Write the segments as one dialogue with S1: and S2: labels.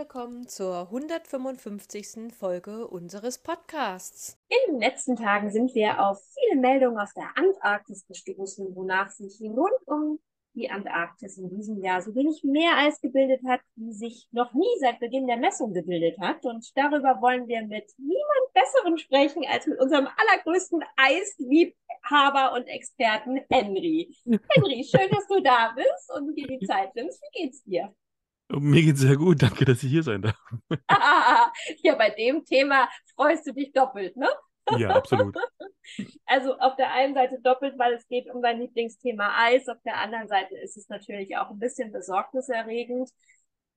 S1: willkommen zur 155. Folge unseres Podcasts.
S2: In den letzten Tagen sind wir auf viele Meldungen aus der Antarktis gestoßen, wonach sich rund um die Antarktis in diesem Jahr so wenig Meereis gebildet hat, wie sich noch nie seit Beginn der Messung gebildet hat. Und darüber wollen wir mit niemand Besseren sprechen als mit unserem allergrößten Eisliebhaber und Experten Henry. Henry, schön, dass du da bist und dir die Zeit nimmst. Wie geht's dir?
S3: Mir geht's sehr gut, danke, dass ich hier sein darf.
S2: ja, bei dem Thema freust du dich doppelt, ne?
S3: Ja, absolut.
S2: Also auf der einen Seite doppelt, weil es geht um dein Lieblingsthema Eis, auf der anderen Seite ist es natürlich auch ein bisschen besorgniserregend.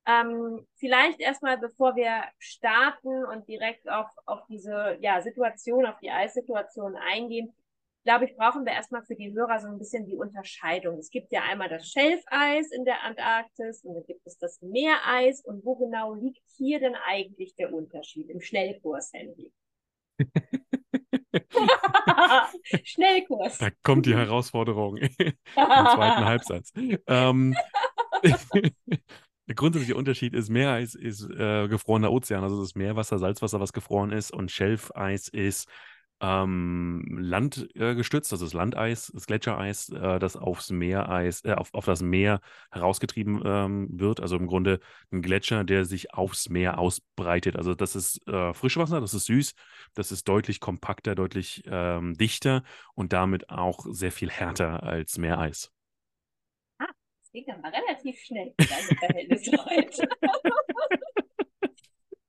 S2: Ähm, vielleicht erstmal, bevor wir starten und direkt auf, auf diese ja, Situation, auf die Eissituation eingehen, glaube ich, brauchen wir erstmal für die Hörer so ein bisschen die Unterscheidung. Es gibt ja einmal das Schelfeis in der Antarktis und dann gibt es das Meereis. Und wo genau liegt hier denn eigentlich der Unterschied im Schnellkurs, Handy? Schnellkurs.
S3: Da kommt die Herausforderung im zweiten Halbsatz. Ähm, der grundsätzliche Unterschied ist, Meereis ist äh, gefrorener Ozean, also das Meerwasser, Salzwasser, was gefroren ist, und Schelfeis ist ähm, Land äh, gestützt, also das Landeis, das Gletschereis, äh, das aufs Meereis, äh, auf, auf das Meer herausgetrieben ähm, wird. Also im Grunde ein Gletscher, der sich aufs Meer ausbreitet. Also das ist äh, Frischwasser, das ist süß, das ist deutlich kompakter, deutlich ähm, dichter und damit auch sehr viel härter als Meereis.
S2: Ah, das geht aber relativ schnell deine Verhältnisse heute.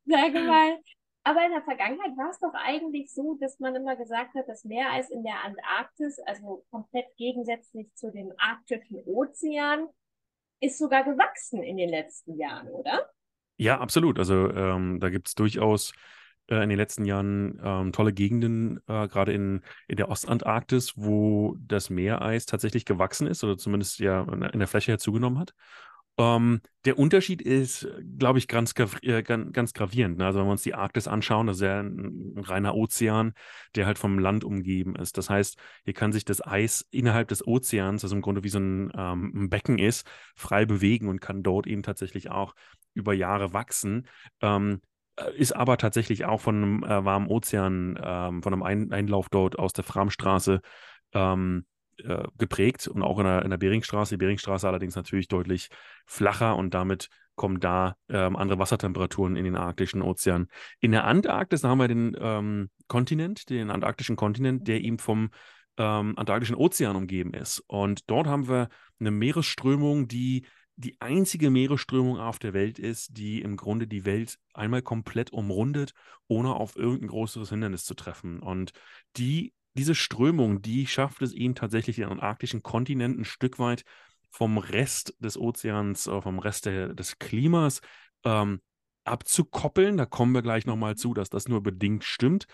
S2: Sag mal, aber in der Vergangenheit war es doch eigentlich so, dass man immer gesagt hat, das Meereis in der Antarktis, also komplett gegensätzlich zu dem arktischen Ozean, ist sogar gewachsen in den letzten Jahren, oder?
S3: Ja, absolut. Also ähm, da gibt es durchaus äh, in den letzten Jahren ähm, tolle Gegenden, äh, gerade in, in der Ostantarktis, wo das Meereis tatsächlich gewachsen ist oder zumindest ja in der Fläche zugenommen hat. Ähm, der Unterschied ist, glaube ich, ganz, äh, ganz, gravierend. Ne? Also wenn wir uns die Arktis anschauen, das ist ja ein, ein, reiner Ozean, der halt vom Land umgeben ist. Das heißt, hier kann sich das Eis innerhalb des Ozeans, also im Grunde wie so ein, ähm, ein Becken ist, frei bewegen und kann dort eben tatsächlich auch über Jahre wachsen. Ähm, äh, ist aber tatsächlich auch von einem äh, warmen Ozean, ähm, von einem Ein Einlauf dort aus der Framstraße ähm, äh, geprägt und auch in der, in der Beringstraße. Die Beringstraße allerdings natürlich deutlich flacher und damit kommen da ähm, andere Wassertemperaturen in den arktischen Ozean. In der Antarktis haben wir den ähm, Kontinent, den antarktischen Kontinent, der eben vom ähm, Antarktischen Ozean umgeben ist. Und dort haben wir eine Meeresströmung, die die einzige Meeresströmung auf der Welt ist, die im Grunde die Welt einmal komplett umrundet, ohne auf irgendein größeres Hindernis zu treffen. Und die diese Strömung, die schafft es ihnen tatsächlich den antarktischen Kontinent ein Stück weit vom Rest des Ozeans, äh, vom Rest der, des Klimas ähm, abzukoppeln. Da kommen wir gleich nochmal zu, dass das nur bedingt stimmt.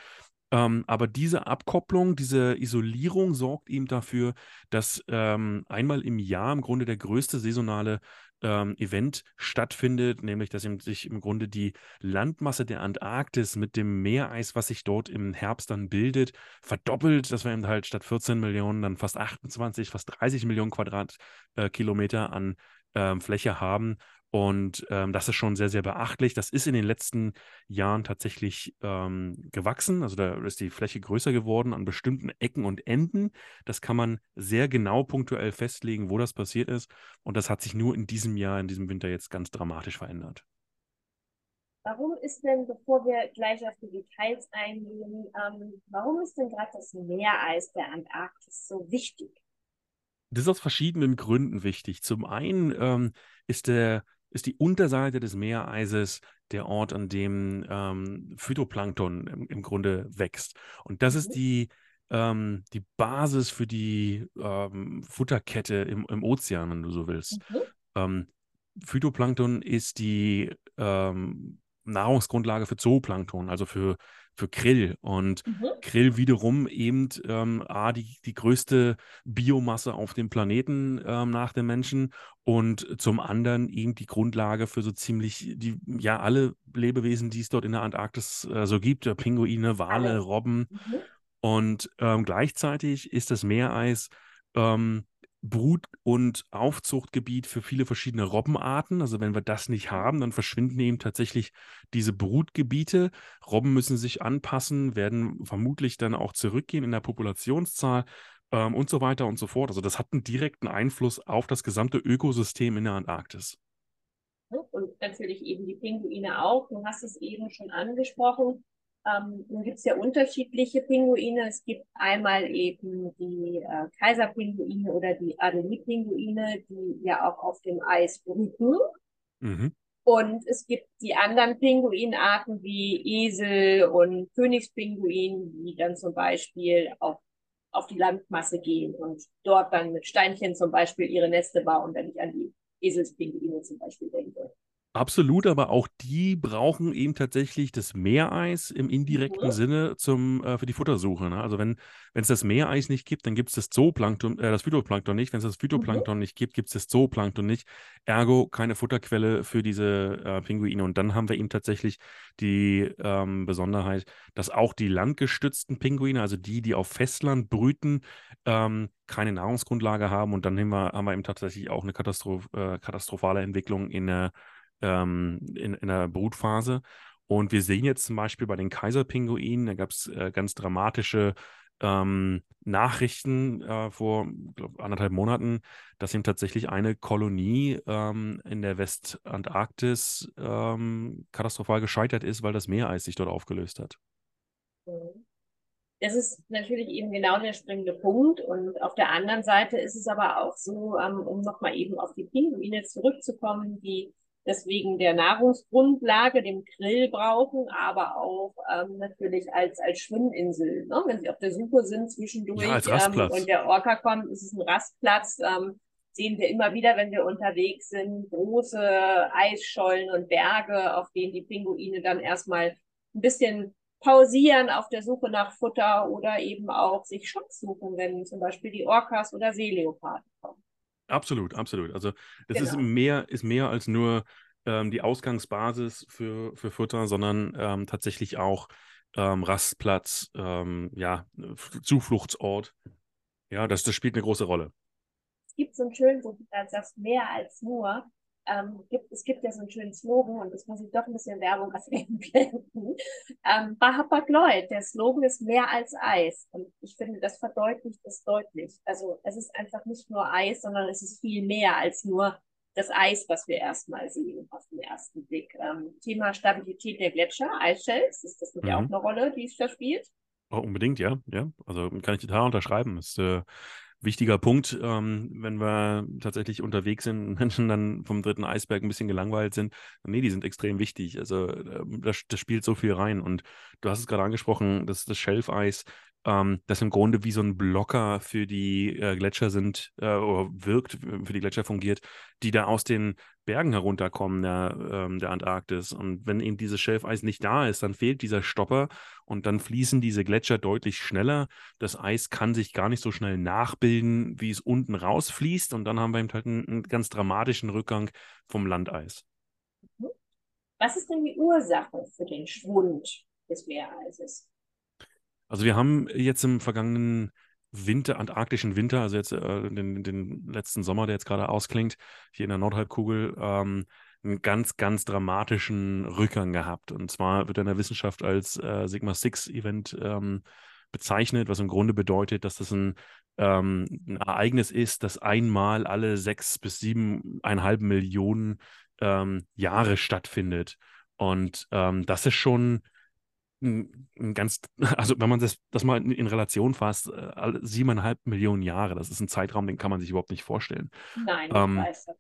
S3: Ähm, aber diese Abkopplung, diese Isolierung sorgt ihm dafür, dass ähm, einmal im Jahr im Grunde der größte saisonale ähm, Event stattfindet, nämlich dass sich im Grunde die Landmasse der Antarktis mit dem Meereis, was sich dort im Herbst dann bildet, verdoppelt, dass wir eben halt statt 14 Millionen dann fast 28, fast 30 Millionen Quadratkilometer an ähm, Fläche haben und ähm, das ist schon sehr, sehr beachtlich. Das ist in den letzten Jahren tatsächlich ähm, gewachsen. Also da ist die Fläche größer geworden an bestimmten Ecken und Enden. Das kann man sehr genau punktuell festlegen, wo das passiert ist. Und das hat sich nur in diesem Jahr, in diesem Winter jetzt ganz dramatisch verändert.
S2: Warum ist denn, bevor wir gleich auf die Details eingehen, ähm, warum ist denn gerade das Meereis der Antarktis so wichtig?
S3: Das ist aus verschiedenen Gründen wichtig. Zum einen ähm, ist der ist die Unterseite des Meereises der Ort, an dem ähm, Phytoplankton im, im, Grunde wächst. Und das ist mhm. die, ähm, die Basis für die ähm, Futterkette im, im, Ozean, wenn du so willst. Mhm. Ähm, Phytoplankton ist die, ähm, Nahrungsgrundlage für Zooplankton, also für, für Krill. Und
S2: Mhm.
S3: Krill wiederum eben ähm, A, die, die größte Biomasse auf dem Planeten ähm, nach dem Menschen und zum anderen eben die Grundlage für so ziemlich die, ja, alle Lebewesen, die es dort in der Antarktis äh, so gibt, äh, Pinguine, Wale. Robben.
S2: Mhm.
S3: Und ähm, gleichzeitig ist das Meereis ähm, Brut- und Aufzuchtgebiet für viele verschiedene Robbenarten. Also wenn wir das nicht haben, dann verschwinden eben tatsächlich diese Brutgebiete. Robben müssen sich anpassen, werden vermutlich dann auch zurückgehen in der Populationszahl ähm, und so weiter und so fort. Also das hat einen direkten Einfluss auf das gesamte Ökosystem in der Antarktis.
S2: Und natürlich eben die Pinguine auch. Du hast es eben schon angesprochen. Ähm, nun gibt es ja unterschiedliche Pinguine. Es gibt einmal eben die äh, Kaiserpinguine oder die Adelie-Pinguine, die ja auch auf dem Eis brüten.
S3: Mhm.
S2: Und es gibt die anderen Pinguinarten wie Esel und Königspinguin, die dann zum Beispiel auf, auf die Landmasse gehen und dort dann mit Steinchen zum Beispiel ihre Neste bauen, wenn ich an die Eselspinguine zum Beispiel denke.
S3: Absolut, aber auch die brauchen eben tatsächlich das Meereis im indirekten
S2: Mhm.
S3: Sinne zum, äh, für die Futtersuche. Ne? Also wenn es das Meereis nicht gibt, dann gibt es das Zooplankton, äh, das Phytoplankton nicht. Wenn es das Phytoplankton nicht gibt, gibt es das Zooplankton nicht. Ergo keine Futterquelle für diese äh, Pinguine. Und dann haben wir eben tatsächlich die ähm, Besonderheit, dass auch die landgestützten Pinguine, also die, die auf Festland brüten, ähm, keine Nahrungsgrundlage haben. Und dann haben wir, haben wir eben tatsächlich auch eine Katastroph äh, katastrophale Entwicklung in der ähm, in, in der Brutphase. Und wir sehen jetzt zum Beispiel bei den Kaiserpinguinen, da gab es äh, ganz dramatische ähm, Nachrichten äh, vor glaub, anderthalb Monaten, dass eben tatsächlich eine Kolonie ähm, in der Westantarktis ähm, katastrophal gescheitert ist, weil das Meereis sich dort aufgelöst hat.
S2: Das ist natürlich eben genau der springende Punkt. Und auf der anderen Seite ist es aber auch so, ähm, um nochmal eben auf die Pinguine zurückzukommen, die deswegen der Nahrungsgrundlage, dem Krill brauchen, aber auch ähm, natürlich als, als Schwimminsel. Ne? Wenn sie auf der Suche sind zwischendurch
S3: Ja,
S2: ähm, und der Orca kommt, ist es ein Rastplatz. Ähm, sehen wir immer wieder, wenn wir unterwegs sind, große Eisschollen und Berge, auf denen die Pinguine dann erstmal ein bisschen pausieren auf der Suche nach Futter oder eben auch sich Schutz suchen, wenn zum Beispiel die Orcas oder Seeleoparden kommen.
S3: Absolut, absolut. Also das ist
S2: Genau.
S3: mehr, ist mehr als nur ähm, die Ausgangsbasis für, für Futter, sondern ähm, tatsächlich auch ähm, Rastplatz, ähm, ja, Zufluchtsort. Ja, das, das spielt eine große Rolle.
S2: Es gibt so einen schönen, gerade sagst, mehr als nur. Ähm, gibt, es gibt ja so einen schönen Slogan und das muss ich doch ein bisschen Werbung einblenden. Ähm, bei Hapag-Lloyd, der Slogan ist mehr als Eis. Und ich finde, das verdeutlicht es deutlich. Also es ist einfach nicht nur Eis, sondern es ist viel mehr als nur das Eis, was wir erstmal sehen auf den ersten Blick. Ähm, Thema Stabilität der Gletscher, Eisshells, ist das
S3: Mhm.
S2: auch eine Rolle, die es da spielt?
S3: Oh, unbedingt, ja, ja. Also kann ich total unterschreiben. Ist äh, wichtiger Punkt, ähm, wenn wir tatsächlich unterwegs sind und Menschen dann vom dritten Eisberg ein bisschen gelangweilt sind. Nee, die sind extrem wichtig. Also ähm, das, das spielt so viel rein. Und du hast es gerade angesprochen, das, das Schelfeis, ähm, das im Grunde wie so ein Blocker für die äh, Gletscher sind äh, oder wirkt, für die Gletscher fungiert, die da aus den Bergen herunterkommen der, ähm, der Antarktis. Und wenn eben dieses Schelfeis nicht da ist, dann fehlt dieser Stopper und dann fließen diese Gletscher deutlich schneller. Das Eis kann sich gar nicht so schnell nachbilden, wie es unten rausfließt. Und dann haben wir eben halt einen, einen ganz dramatischen Rückgang vom Landeis.
S2: Was ist denn die Ursache für den Schwund des Meereises?
S3: Also wir haben jetzt im vergangenen Winter, antarktischen Winter, also jetzt äh, den, den letzten Sommer, der jetzt gerade ausklingt, hier in der Nordhalbkugel, ähm, einen ganz, ganz dramatischen Rückgang gehabt. Und zwar wird er in der Wissenschaft als äh, Sigma-Six-Event ähm, bezeichnet, was im Grunde bedeutet, dass das ein, ähm, ein Ereignis ist, das einmal alle sechs bis siebeneinhalb Millionen ähm, Jahre stattfindet. Und ähm, das ist schon ein, ein ganz, also wenn man das, das mal in, in Relation fasst, äh, siebeneinhalb Millionen Jahre, das ist ein Zeitraum, den kann man sich überhaupt nicht vorstellen.
S2: Nein,
S3: Ähm,
S2: ich weiß das.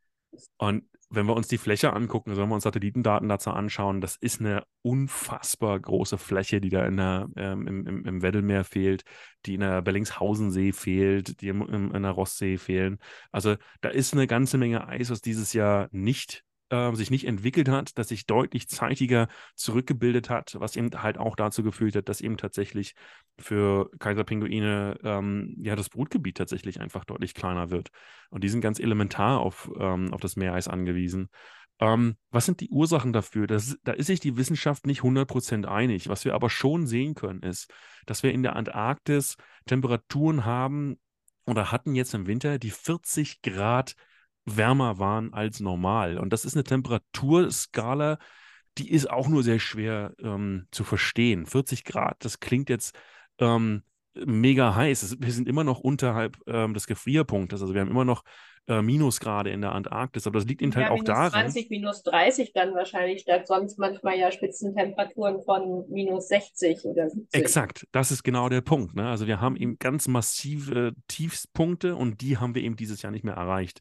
S3: Und wenn wir uns die Fläche angucken, also wenn wir uns Satellitendaten dazu anschauen, das ist eine unfassbar große Fläche, die da in der, ähm, im, im, im Weddellmeer fehlt, die in der Bellingshausensee fehlt, die im, im, in der Rosssee fehlen. Also da ist eine ganze Menge Eis, was dieses Jahr nicht äh, sich nicht entwickelt hat, das sich deutlich zeitiger zurückgebildet hat, was eben halt auch dazu geführt hat, dass eben tatsächlich für Kaiserpinguine ähm, ja das Brutgebiet tatsächlich einfach deutlich kleiner wird. Und die sind ganz elementar auf, ähm, auf das Meereis angewiesen. Ähm, was sind die Ursachen dafür? Das, da ist sich die Wissenschaft nicht 100% einig. Was wir aber schon sehen können, ist, dass wir in der Antarktis Temperaturen haben oder hatten jetzt im Winter, die 40 Grad wärmer waren als normal. Und das ist eine Temperaturskala, die ist auch nur sehr schwer ähm, zu verstehen. 40 Grad, das klingt jetzt ähm, mega heiß. Wir sind immer noch unterhalb ähm, des Gefrierpunktes. Also wir haben immer noch äh, Minusgrade in der Antarktis. Aber das liegt eben halt ja, auch
S2: minus
S3: daran.
S2: 20, minus 30 dann wahrscheinlich, statt sonst manchmal ja Spitzentemperaturen von minus 60 oder 70.
S3: Exakt, das ist genau der Punkt. Ne? Also wir haben eben ganz massive Tiefspunkte und die haben wir eben dieses Jahr nicht mehr erreicht.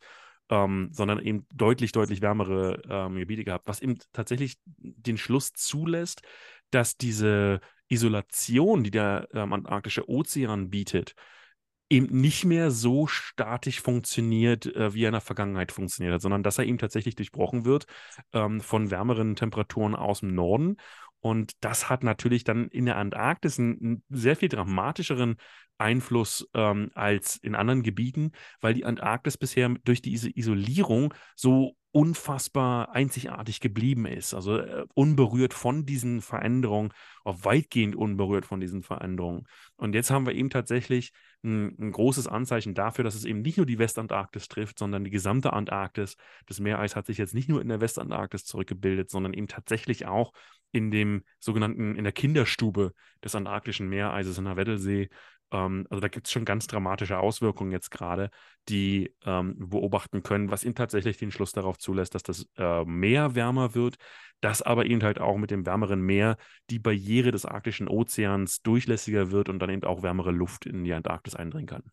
S3: Ähm, sondern eben deutlich, deutlich wärmere ähm, Gebiete gehabt, was eben tatsächlich den Schluss zulässt, dass diese Isolation, die der ähm, antarktische Ozean bietet, eben nicht mehr so statisch funktioniert, äh, wie er in der Vergangenheit funktioniert hat, sondern dass er eben tatsächlich durchbrochen wird ähm, von wärmeren Temperaturen aus dem Norden. Und das hat natürlich dann in der Antarktis einen, einen sehr viel dramatischeren Einfluss ähm, als in anderen Gebieten, weil die Antarktis bisher durch diese Isolierung so unfassbar einzigartig geblieben ist. Also äh, unberührt von diesen Veränderungen, auch weitgehend unberührt von diesen Veränderungen. Und jetzt haben wir eben tatsächlich ein, ein, großes Anzeichen dafür, dass es eben nicht nur die Westantarktis trifft, sondern die gesamte Antarktis. Das Meereis hat sich jetzt nicht nur in der Westantarktis zurückgebildet, sondern eben tatsächlich auch in dem sogenannten, in der Kinderstube des antarktischen Meereises in der Weddelsee ähm, also da gibt es schon ganz dramatische Auswirkungen jetzt gerade, die ähm, beobachten können, was ihnen tatsächlich den Schluss darauf zulässt, dass das äh, Meer wärmer wird, dass aber eben halt auch mit dem wärmeren Meer die Barriere des arktischen Ozeans durchlässiger wird und dann eben auch wärmere Luft in die Antarktis eindringen kann.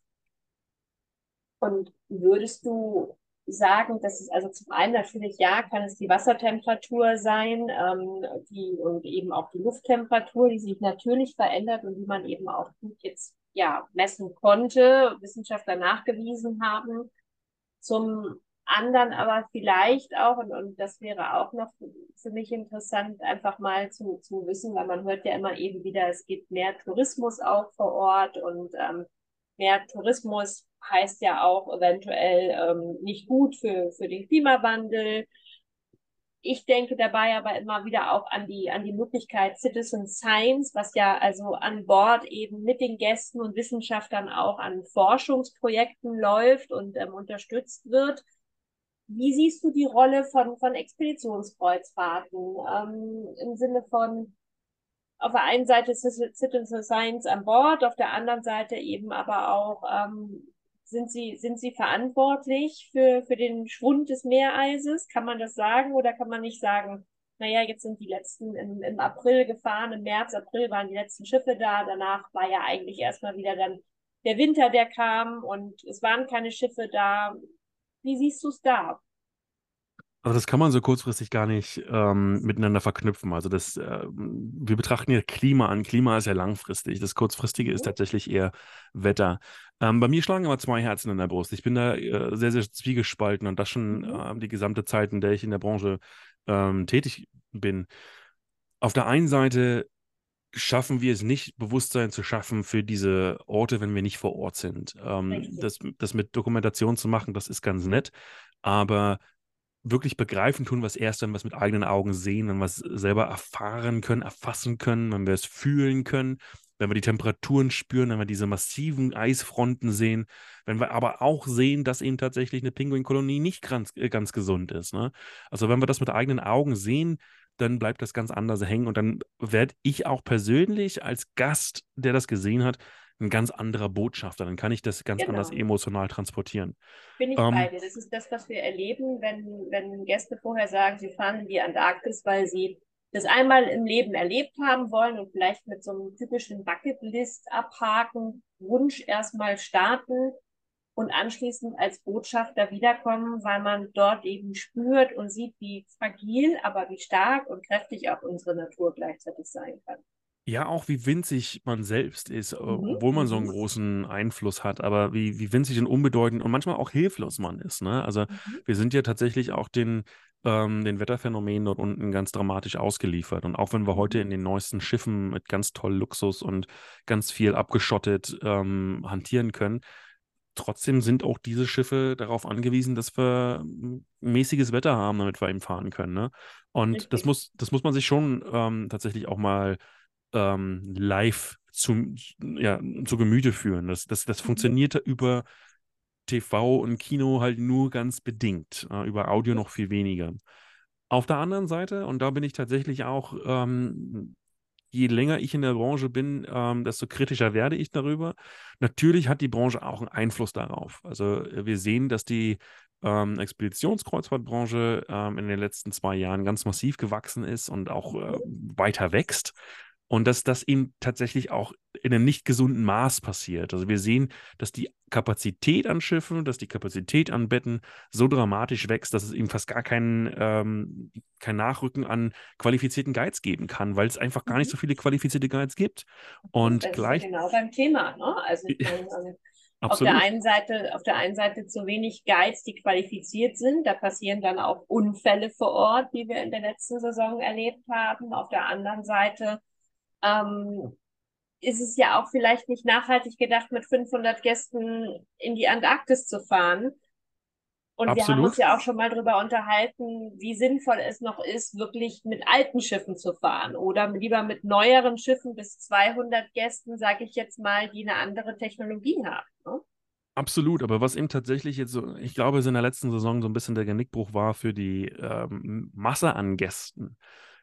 S2: Und würdest du sagen, dass es also zum einen natürlich, ja, kann es die Wassertemperatur sein, ähm, die und eben auch die Lufttemperatur, die sich natürlich verändert und die man eben auch gut jetzt ja, messen konnte, Wissenschaftler nachgewiesen haben. Zum anderen aber vielleicht auch, und, und das wäre auch noch für mich interessant, einfach mal zu, zu wissen, weil man hört ja immer eben wieder, es gibt mehr Tourismus auch vor Ort und ähm, mehr Tourismus heißt ja auch eventuell ähm, nicht gut für, für den Klimawandel. Ich denke dabei aber immer wieder auch an die, an die Möglichkeit Citizen Science, was ja also an Bord eben mit den Gästen und Wissenschaftlern auch an Forschungsprojekten läuft und ähm, unterstützt wird. Wie siehst du die Rolle von, von Expeditionskreuzfahrten ähm, im Sinne von auf der einen Seite Citizen Science an Bord, auf der anderen Seite eben aber auch ähm, sind Sie, sind Sie verantwortlich für, für den Schwund des Meereises? Kann man das sagen oder kann man nicht sagen, naja, jetzt sind die letzten im, im April gefahren, im März, April waren die letzten Schiffe da, danach war ja eigentlich erstmal wieder dann der Winter, der kam und es waren keine Schiffe da. Wie siehst du es da?
S3: Also das kann man so kurzfristig gar nicht ähm, miteinander verknüpfen. Also das, äh, wir betrachten ja Klima an. Klima ist ja langfristig. Das kurzfristige ist mhm. tatsächlich eher Wetter. Ähm, bei mir schlagen aber zwei Herzen in der Brust. Ich bin da äh, sehr, sehr zwiegespalten und das schon äh, die gesamte Zeit, in der ich in der Branche ähm, tätig bin. Auf der einen Seite schaffen wir es nicht, Bewusstsein zu schaffen für diese Orte, wenn wir nicht vor Ort sind. Ähm, das, das mit Dokumentation zu machen, das ist ganz nett, aber wirklich begreifen tun, was erst dann was mit eigenen Augen sehen, wenn wir es selber erfahren können, erfassen können, wenn wir es fühlen können, wenn wir die Temperaturen spüren, wenn wir diese massiven Eisfronten sehen, wenn wir aber auch sehen, dass eben tatsächlich eine Pinguinkolonie nicht ganz, äh, ganz gesund ist. Ne? Also wenn wir das mit eigenen Augen sehen, dann bleibt das ganz anders hängen und dann werde ich auch persönlich als Gast, der das gesehen hat, ein ganz anderer Botschafter. Dann kann ich das ganz genau. anders emotional transportieren.
S2: Bin ich ähm, bei dir. Das ist das, was wir erleben, wenn, wenn Gäste vorher sagen, sie fahren in die Antarktis, weil sie das einmal im Leben erlebt haben wollen und vielleicht mit so einem typischen Bucketlist abhaken, Wunsch erstmal starten und anschließend als Botschafter wiederkommen, weil man dort eben spürt und sieht, wie fragil, aber wie stark und kräftig auch unsere Natur gleichzeitig sein kann.
S3: Ja, auch wie winzig man selbst ist, äh, mhm. obwohl man so einen mhm. großen Einfluss hat, aber wie, wie winzig und unbedeutend und manchmal auch hilflos man ist. Ne? Also mhm. wir sind ja tatsächlich auch den ähm, den Wetterphänomenen dort unten ganz dramatisch ausgeliefert. Und auch wenn wir heute in den neuesten Schiffen mit ganz toll Luxus und ganz viel abgeschottet ähm, hantieren können, trotzdem sind auch diese Schiffe darauf angewiesen, dass wir mäßiges Wetter haben, damit wir eben fahren können. Ne? Und das muss, das muss man sich schon ähm, tatsächlich auch mal ähm, live zu, ja, zu Gemüte führen. Das, das, das mhm. funktioniert über TV und Kino halt nur ganz bedingt, äh, über Audio noch viel weniger. Auf der anderen Seite, und da bin ich tatsächlich auch, ähm, je länger ich in der Branche bin, ähm, desto kritischer werde ich darüber. Natürlich hat die Branche auch einen Einfluss darauf. Also äh, wir sehen, dass die ähm, Expeditionskreuzfahrtbranche ähm, in den letzten zwei Jahren ganz massiv gewachsen ist und auch äh, weiter wächst. Und dass das eben tatsächlich auch in einem nicht gesunden Maß passiert. Also wir sehen, dass die Kapazität an Schiffen, dass die Kapazität an Betten so dramatisch wächst, dass es eben fast gar keinen ähm, kein Nachrücken an qualifizierten Guides geben kann, weil es einfach gar nicht mhm. so viele qualifizierte Guides gibt. Und
S2: das
S3: gleich.
S2: Ist genau beim Thema, ne? Also meine, ähm, auf der einen Seite, auf der einen Seite zu wenig Guides, die qualifiziert sind. Da passieren dann auch Unfälle vor Ort, wie wir in der letzten Saison erlebt haben. Auf der anderen Seite ähm, ist es ja auch vielleicht nicht nachhaltig gedacht, mit 500 Gästen in die Antarktis zu fahren. Und Absolut. wir haben uns ja auch schon mal darüber unterhalten, wie sinnvoll es noch ist, wirklich mit alten Schiffen zu fahren oder lieber mit neueren Schiffen bis 200 Gästen, sage ich jetzt mal, die eine andere Technologie haben. Ne?
S3: Absolut, aber was eben tatsächlich jetzt so, ich glaube, es in der letzten Saison so ein bisschen der Genickbruch war für die ähm, Masse an Gästen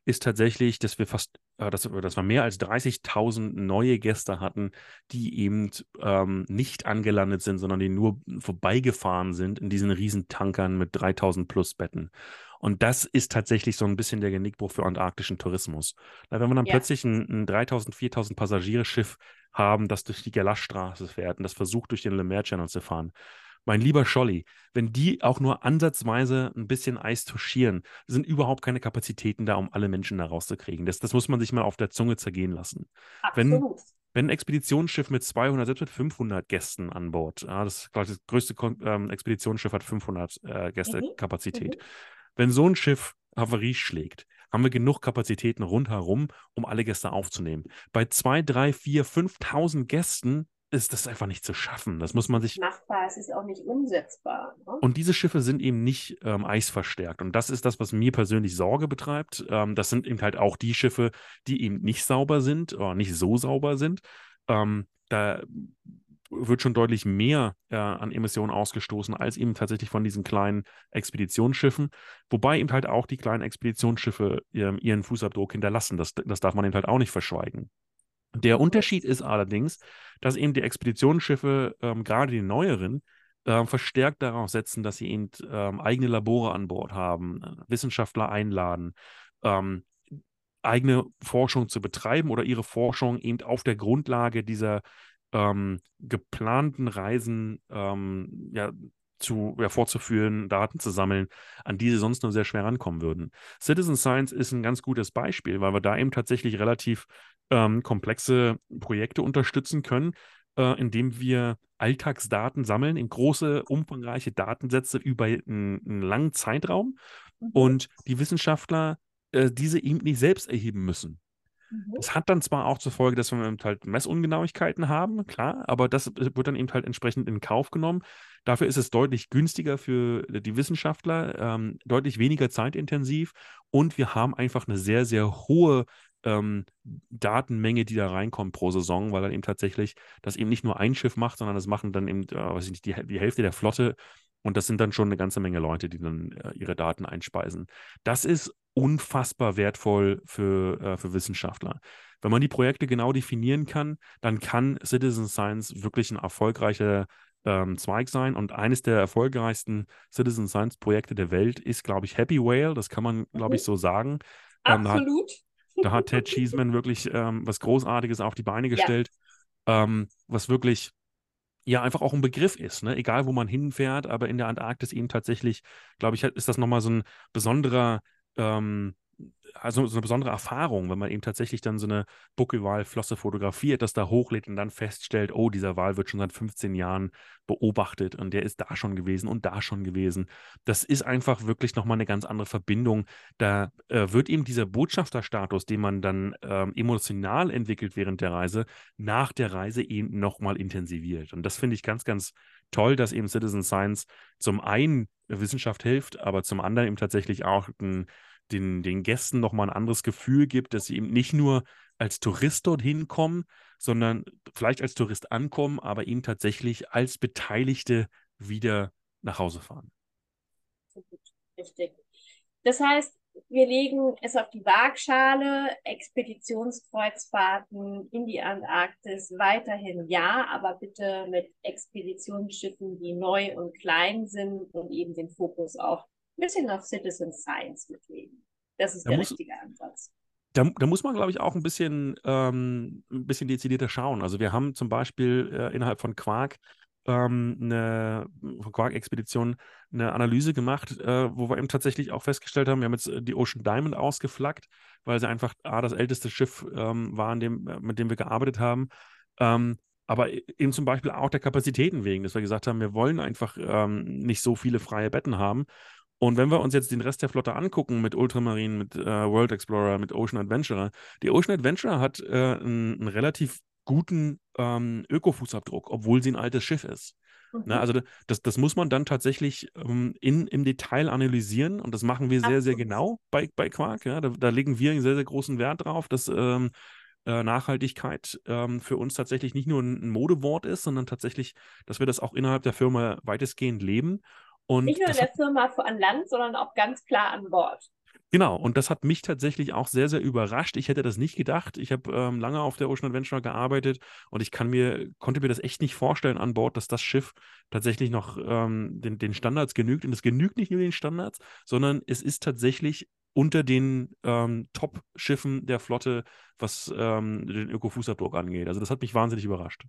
S3: ist tatsächlich, dass wir fast, äh, dass, dass wir mehr als 30.000 neue Gäste hatten, die eben ähm, nicht angelandet sind, sondern die nur vorbeigefahren sind in diesen Riesentankern mit 3.000 plus Betten. Und das ist tatsächlich so ein bisschen der Genickbruch für antarktischen Tourismus. Weil wenn wir dann ja. plötzlich ein, ein 3.000, 4.000 Passagierschiff haben, das durch die Galashstraße fährt und das versucht, durch den Le Maire Channel zu fahren, mein lieber Scholli, wenn die auch nur ansatzweise ein bisschen Eis touchieren, sind überhaupt keine Kapazitäten da, um alle Menschen da rauszukriegen. Das, das muss man sich mal auf der Zunge zergehen lassen. Absolut. Wenn, wenn ein Expeditionsschiff mit 200, selbst mit 500 Gästen an Bord, ja, das, das größte ähm, Expeditionsschiff hat 500 äh, Gäste mhm. Kapazität. Mhm. Wenn so ein Schiff Havarie schlägt, haben wir genug Kapazitäten rundherum, um alle Gäste aufzunehmen. Bei 2, 3, 4, 5.000 Gästen ist das einfach nicht zu schaffen. Das muss man sich.
S2: Machbar, es ist auch nicht umsetzbar.
S3: Ne? Und diese Schiffe sind eben nicht ähm, eisverstärkt. Und das ist das, was mir persönlich Sorge betreibt. Ähm, das sind eben halt auch die Schiffe, die eben nicht sauber sind oder nicht so sauber sind. Ähm, da wird schon deutlich mehr äh, an Emissionen ausgestoßen als eben tatsächlich von diesen kleinen Expeditionsschiffen. Wobei eben halt auch die kleinen Expeditionsschiffe ihren, ihren Fußabdruck hinterlassen. Das, das darf man eben halt auch nicht verschweigen. Der Unterschied ist allerdings, dass eben die Expeditionsschiffe, ähm, gerade die neueren, äh, verstärkt darauf setzen, dass sie eben ähm, eigene Labore an Bord haben, äh, Wissenschaftler einladen, ähm, eigene Forschung zu betreiben oder ihre Forschung eben auf der Grundlage dieser ähm, geplanten Reisen ähm, ja, zu, ja, vorzuführen, Daten zu sammeln, an die sie sonst nur sehr schwer rankommen würden. Citizen Science ist ein ganz gutes Beispiel, weil wir da eben tatsächlich relativ ähm, komplexe Projekte unterstützen können, äh, indem wir Alltagsdaten sammeln in große, umfangreiche Datensätze über einen, einen langen Zeitraum mhm. und die Wissenschaftler äh, diese eben nicht selbst erheben müssen. Mhm. Das hat dann zwar auch zur Folge, dass wir halt Messungenauigkeiten haben, klar, aber das wird dann eben halt entsprechend in Kauf genommen. Dafür ist es deutlich günstiger für die Wissenschaftler, ähm, deutlich weniger zeitintensiv und wir haben einfach eine sehr, sehr hohe ähm, Datenmenge, die da reinkommt pro Saison, weil dann eben tatsächlich das eben nicht nur ein Schiff macht, sondern das machen dann eben, äh, weiß ich nicht, die, die Hälfte der Flotte und das sind dann schon eine ganze Menge Leute, die dann äh, ihre Daten einspeisen. Das ist unfassbar wertvoll für, äh, für Wissenschaftler. Wenn man die Projekte genau definieren kann, dann kann Citizen Science wirklich ein erfolgreicher ähm, Zweig sein. Und eines der erfolgreichsten Citizen Science Projekte der Welt ist, glaube ich, Happy Whale. Das kann man, glaube ich, mhm. so sagen.
S2: Absolut.
S3: Ähm, da hat Ted Cheeseman wirklich ähm, was Großartiges auf die Beine gestellt, ja. ähm, was wirklich ja einfach auch ein Begriff ist, ne? egal wo man hinfährt, aber in der Antarktis eben tatsächlich, glaube ich, ist das nochmal so ein besonderer, ähm, also so eine besondere Erfahrung, wenn man eben tatsächlich dann so eine Buckelwalflosse fotografiert, das da hochlädt und dann feststellt, oh, dieser Wal wird schon seit 15 Jahren beobachtet und der ist da schon gewesen und da schon gewesen. Das ist einfach wirklich nochmal eine ganz andere Verbindung. Da äh, wird eben dieser Botschafterstatus, den man dann ähm, emotional entwickelt während der Reise, nach der Reise eben nochmal intensiviert. Und das finde ich ganz, ganz toll, dass eben Citizen Science zum einen Wissenschaft hilft, aber zum anderen eben tatsächlich auch ein den, den Gästen nochmal ein anderes Gefühl gibt, dass sie eben nicht nur als Tourist dorthin kommen, sondern vielleicht als Tourist ankommen, aber eben tatsächlich als Beteiligte wieder nach Hause fahren.
S2: Richtig. Das heißt, wir legen es auf die Waagschale, Expeditionskreuzfahrten in die Antarktis weiterhin ja, aber bitte mit Expeditionsschiffen, die neu und klein sind und eben den Fokus auch bisschen auf Citizen Science mitlegen. Das ist da der muss, richtige Ansatz.
S3: Da, da, muss man, glaube ich, auch ein bisschen, ähm, ein bisschen dezidierter schauen. Also wir haben zum Beispiel äh, innerhalb von Quark ähm, eine Quark-Expedition eine Analyse gemacht, äh, wo wir eben tatsächlich auch festgestellt haben, wir haben jetzt äh, die Ocean Diamond ausgeflaggt, weil sie einfach A, das älteste Schiff ähm, war, dem, äh, mit dem wir gearbeitet haben. Ähm, aber eben zum Beispiel auch der Kapazitäten wegen, dass wir gesagt haben, wir wollen einfach ähm, nicht so viele freie Betten haben und wenn wir uns jetzt den Rest der Flotte angucken mit Ultramarine, mit äh, World Explorer, mit Ocean Adventurer, die Ocean Adventurer hat äh, einen, einen, relativ guten ähm, Ökofußabdruck, obwohl sie ein altes Schiff ist. Ne, mhm. Na, also das, das muss man dann tatsächlich ähm, in, im Detail analysieren und das machen wir sehr, sehr genau bei, bei Quark. Ja? Da, da, legen wir einen sehr, sehr großen Wert drauf, dass ähm, äh, Nachhaltigkeit ähm, für uns tatsächlich nicht nur ein Modewort ist, sondern tatsächlich, dass wir das auch innerhalb der Firma weitestgehend leben
S2: und Nicht nur in der Firma an Land, sondern auch ganz klar an Bord.
S3: Genau, und das hat mich tatsächlich auch sehr, sehr überrascht. Ich hätte das nicht gedacht. Ich habe ähm, lange auf der Ocean Adventure gearbeitet und ich kann mir, konnte mir das echt nicht vorstellen an Bord, dass das Schiff tatsächlich noch ähm, den, den Standards genügt. Und es genügt nicht nur den Standards, sondern es ist tatsächlich unter den ähm, Top-Schiffen der Flotte, was ähm, den Ökofußabdruck angeht. Also das hat mich wahnsinnig überrascht.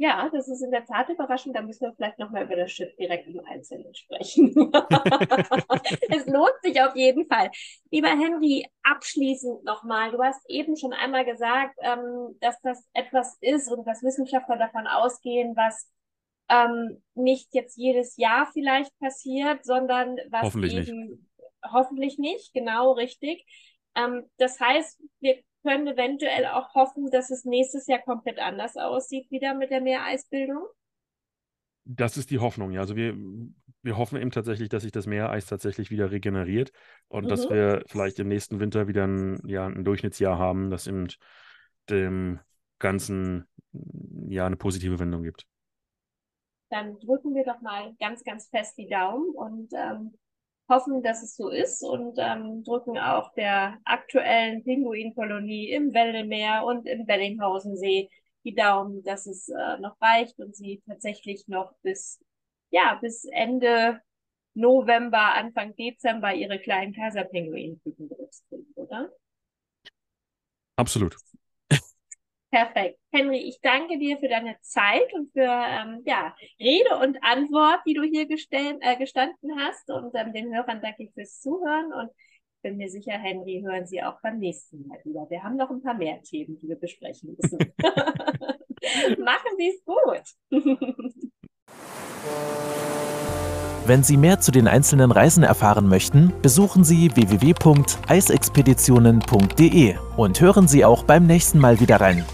S2: Ja, das ist in der Tat überraschend. Da müssen wir vielleicht nochmal über das Schiff direkt im Einzelnen sprechen. es lohnt sich auf jeden Fall. Lieber Henry, abschließend nochmal. Du hast eben schon einmal gesagt, ähm, dass das etwas ist und dass Wissenschaftler davon ausgehen, was ähm, nicht jetzt jedes Jahr vielleicht passiert, sondern was
S3: hoffentlich
S2: eben
S3: nicht.
S2: hoffentlich nicht, genau richtig. Ähm, das heißt, wir können eventuell auch hoffen, dass es nächstes Jahr komplett anders aussieht, wieder mit der Meereisbildung?
S3: Das ist die Hoffnung, ja. Also wir, wir hoffen eben tatsächlich, dass sich das Meereis tatsächlich wieder regeneriert und mhm. dass wir vielleicht im nächsten Winter wieder ein, ja, ein Durchschnittsjahr haben, das eben dem Ganzen ja eine positive Wendung gibt.
S2: Dann drücken wir doch mal ganz, ganz fest die Daumen und ähm, hoffen, dass es so ist und ähm, drücken auch der aktuellen Pinguinkolonie im Wellemeer und im Bellinghausensee die Daumen, dass es äh, noch reicht und sie tatsächlich noch bis, ja, bis Ende November, Anfang Dezember ihre kleinen Kaiserpinguinküken kriegen, oder?
S3: Absolut.
S2: Perfekt. Henry, ich danke dir für deine Zeit und für ähm, ja, Rede und Antwort, die du hier gestell, äh, gestanden hast. Und ähm, den Hörern danke ich fürs Zuhören und bin mir sicher, Henry, hören Sie auch beim nächsten Mal wieder. Wir haben noch ein paar mehr Themen, die wir besprechen müssen. Machen Sie es gut.
S4: Wenn Sie mehr zu den einzelnen Reisen erfahren möchten, besuchen Sie www.eisexpeditionen.de und hören Sie auch beim nächsten Mal wieder rein.